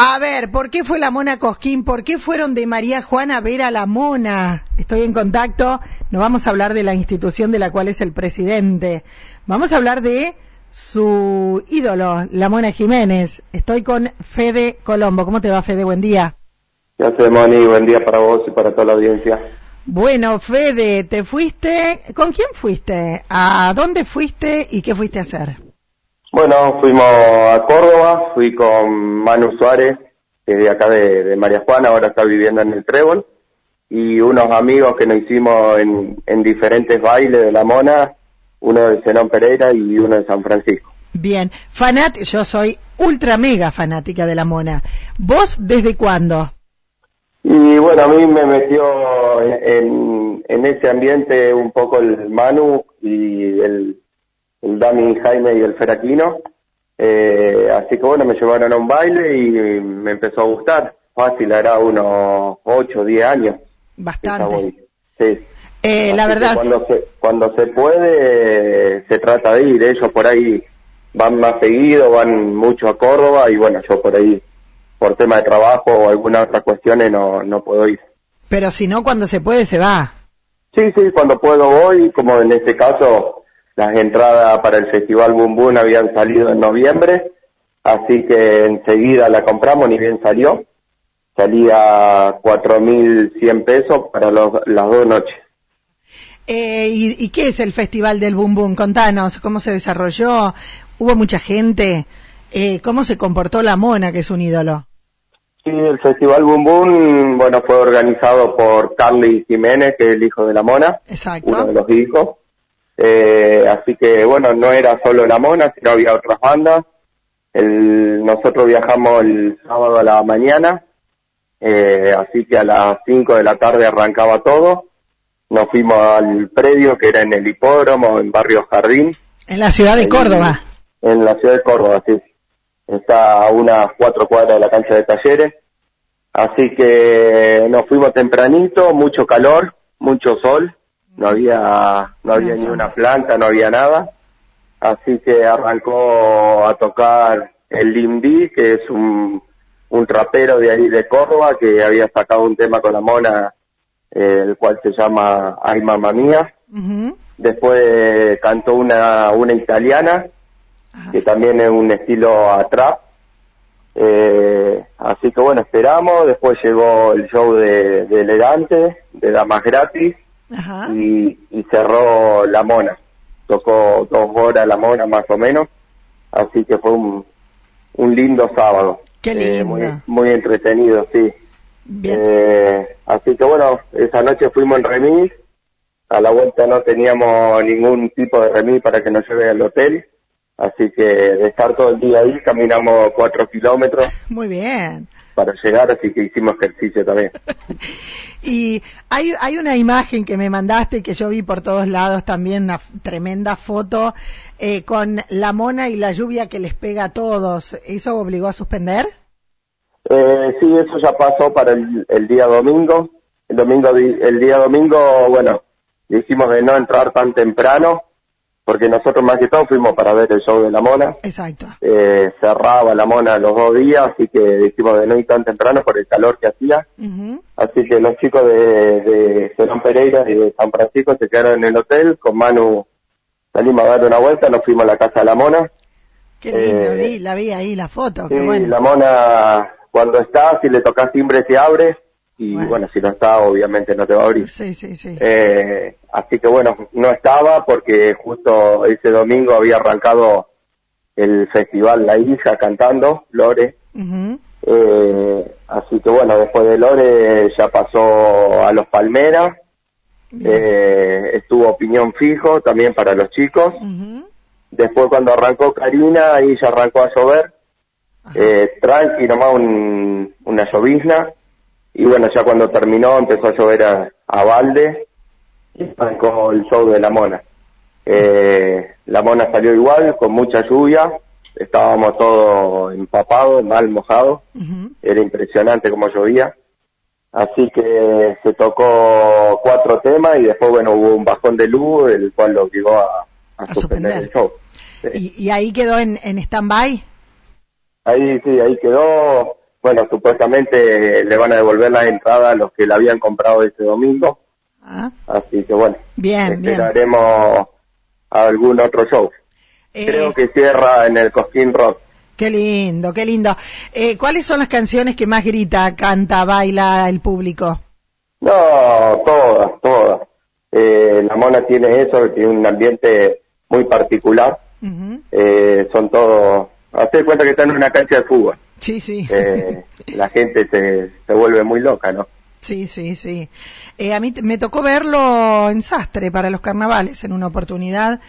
A ver, ¿por qué fue la Mona Cosquín? ¿Por qué fueron de María Juana a ver a la Mona? Estoy en contacto, no vamos a hablar de la institución de la cual es el presidente, vamos a hablar de su ídolo, la Mona Jiménez. Estoy con Fede Colombo. ¿Cómo te va, Fede? Buen día. Gracias, Moni. Buen día para vos y para toda la audiencia. Bueno, Fede, ¿te fuiste? ¿Con quién fuiste? ¿A dónde fuiste y qué fuiste a hacer? Bueno, fuimos a Córdoba, fui con Manu Suárez, que es de acá de, María Juana, ahora está viviendo en el Trébol, y unos amigos que nos hicimos en, en diferentes bailes de la Mona, uno de Zenón Pereira y uno de San Francisco. Bien, fanat, yo soy ultra mega fanática de la Mona. ¿Vos desde cuándo? Y bueno, a mí me metió en, en ese ambiente un poco el Manu y el, el Dami Jaime y el Feraquino. Eh, así que bueno, me llevaron a un baile y me empezó a gustar. Fácil, era unos 8 o 10 años. Bastante. Sí. Eh, la verdad. Cuando se, cuando se puede, se trata de ir. Ellos por ahí van más seguido, van mucho a Córdoba y bueno, yo por ahí por tema de trabajo o alguna otra cuestiones no, no puedo ir. Pero si no, cuando se puede, se va. Sí, sí, cuando puedo voy, como en este caso las entradas para el Festival Boom Boom habían salido en noviembre, así que enseguida la compramos, ni bien salió. Salía 4.100 pesos para los, las dos noches. Eh, ¿y, ¿Y qué es el Festival del Boom Boom? Contanos, ¿cómo se desarrolló? ¿Hubo mucha gente? Eh, ¿Cómo se comportó la mona, que es un ídolo? Sí, el Festival Boom Boom, bueno, fue organizado por Carly Jiménez, que es el hijo de la mona. Exacto. Uno de los hijos. Eh, así que, bueno, no era solo la mona, sino había otras bandas. El, nosotros viajamos el sábado a la mañana, eh, así que a las 5 de la tarde arrancaba todo. Nos fuimos al predio que era en el hipódromo, en Barrio Jardín. En la ciudad de Córdoba. En la ciudad de Córdoba, sí está a unas cuatro cuadras de la cancha de talleres. Así que nos fuimos tempranito, mucho calor, mucho sol, no había, no había ni una planta, no había nada. Así que arrancó a tocar el Limbi, que es un, un trapero de ahí de Córdoba, que había sacado un tema con la mona, eh, el cual se llama Ay Mamma Mía. Después cantó una, una italiana, que también es un estilo a trap. Eh, así que bueno, esperamos, después llegó el show de, Elegante, de Damas Gratis, Y, cerró La Mona. Tocó dos horas La Mona más o menos, así que fue un, un lindo sábado. Qué eh, lindo. muy, entretenido, sí. Eh, así que bueno, esa noche fuimos en remis, a la vuelta no teníamos ningún tipo de remis para que nos lleve al hotel Así que de estar todo el día ahí, caminamos cuatro kilómetros. Muy bien. Para llegar, así que hicimos ejercicio también. y hay, hay una imagen que me mandaste que yo vi por todos lados también, una tremenda foto, eh, con la mona y la lluvia que les pega a todos. ¿Eso obligó a suspender? Eh, sí, eso ya pasó para el, el día domingo. El domingo, el día domingo, bueno, dijimos de no entrar tan temprano porque nosotros más que todo fuimos para ver el show de la mona. Exacto. Eh, cerraba la mona los dos días, así que dijimos de no ir tan temprano por el calor que hacía. Así que los chicos de, de Pereira y de San Francisco se quedaron en el hotel, con Manu salimos a dar una vuelta, nos fuimos a la casa de la mona. Qué lindo, eh, la vi ahí, la foto, qué bueno. la mona cuando está, si le tocas timbre se abre, y bueno. si no está, obviamente no te va a abrir. Sí, sí, sí. Eh, así que bueno, no estaba porque justo ese domingo había arrancado el festival La Hija cantando, Lore. eh, así que bueno, después de Lore ya pasó a los Palmeras. Eh, estuvo opinión fijo también para los chicos. Después cuando arrancó Karina, ahí ya arrancó a llover. Eh, tranqui, nomás un, una llovizna y bueno, ya cuando terminó empezó a llover a, a balde y arrancó el show de la mona. Eh, la mona salió igual, con mucha lluvia, estábamos todos empapados, mal mojados, era impresionante como llovía. Así que se tocó cuatro temas y después, bueno, hubo un bajón de luz, el cual lo obligó a, a, suspender, el show. ¿Y, ahí quedó en, en stand-by? Ahí sí, ahí quedó bueno, supuestamente le van a devolver la entrada a los que la habían comprado este domingo. Ah. Así que bueno, bien, esperaremos algún otro show. Eh, Creo que cierra en el Cosquín Rock. Qué lindo, qué lindo. Eh, ¿Cuáles son las canciones que más grita, canta, baila el público? No, todas, todas. Eh, la mona tiene eso, tiene un ambiente muy particular. eh, son todos, hazte cuenta que están en una cancha de fútbol. Sí, sí. Eh, la gente se, se vuelve muy loca, ¿no? Sí, sí, sí. Eh, a mí me tocó verlo en Sastre para los carnavales en una oportunidad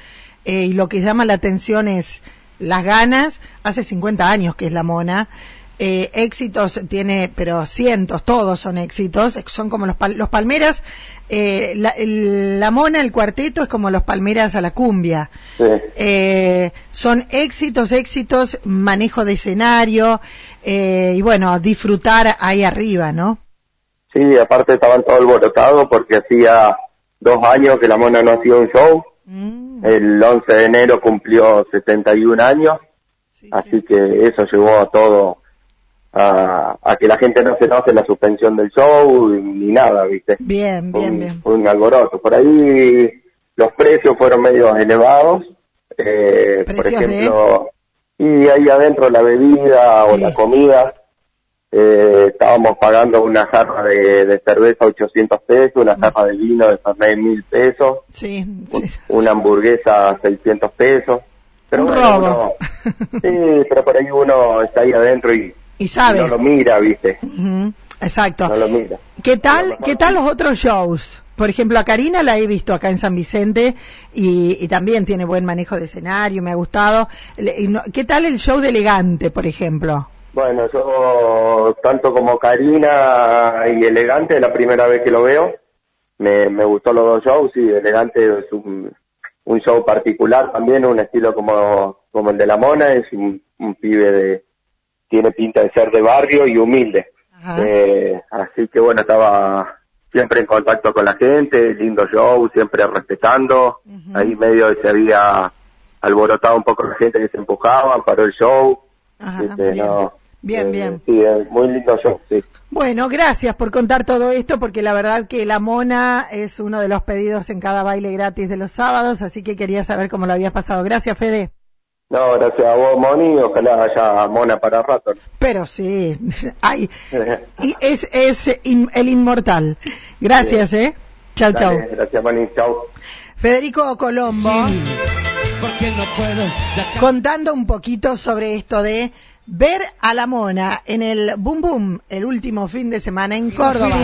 eh, y lo que llama la atención es las ganas. Hace 50 años que es la mona eh, éxitos tiene, pero cientos, todos son éxitos, son como los, los palmeras, eh, la, mona, el cuarteto es como los palmeras a la cumbia. Eh, son éxitos, éxitos, manejo de escenario y bueno, disfrutar ahí arriba, ¿no? Sí, aparte estaban todos alborotados porque hacía dos años que la mona no hacía un show. Mm. El 11 de enero cumplió 71 años. así que eso llevó a todo a, que la gente no se enoje la suspensión del show ni nada, ¿viste? Bien, bien, bien. Un alboroto. Por ahí los precios fueron medio elevados. Eh, por ejemplo, y ahí adentro la bebida o la comida, eh, estábamos pagando una jarra de, cerveza 800 pesos, una mm. jarra de vino de Fernet 1000 pesos, sí, una hamburguesa 600 pesos. Pero un robo. sí, pero por ahí uno está ahí adentro y y sabe. No lo mira, ¿viste? Exacto. No lo mira. ¿Qué tal, ¿Qué tal los otros shows? Por ejemplo, a Karina la he visto acá en San Vicente y, también tiene buen manejo de escenario, me ha gustado. ¿Qué tal el show de Elegante, por ejemplo? Bueno, yo tanto como Karina y Elegante, la primera vez que lo veo, me, me gustó los dos shows y Elegante es un, un show particular también, un estilo como, como el de la Mona, es un pibe de, tiene pinta de ser de barrio y humilde. Eh, así que bueno, estaba siempre en contacto con la gente, lindo show, siempre respetando. Ahí medio se había alborotado un poco la gente que se empujaba, paró el show. Este, bien. bien, eh, Sí, muy lindo show, sí. Bueno, gracias por contar todo esto, porque la verdad que la mona es uno de los pedidos en cada baile gratis de los sábados, así que quería saber cómo lo habías pasado. Gracias, Fede. No, gracias a vos, Moni, ojalá haya mona para rato. Pero sí, hay, y es, es el inmortal. Gracias, ¿eh? Chau, chau. Gracias, Moni, chau. Federico Colombo, contando un poquito sobre esto de ver a la mona en el Boom Boom el último fin de semana en Córdoba.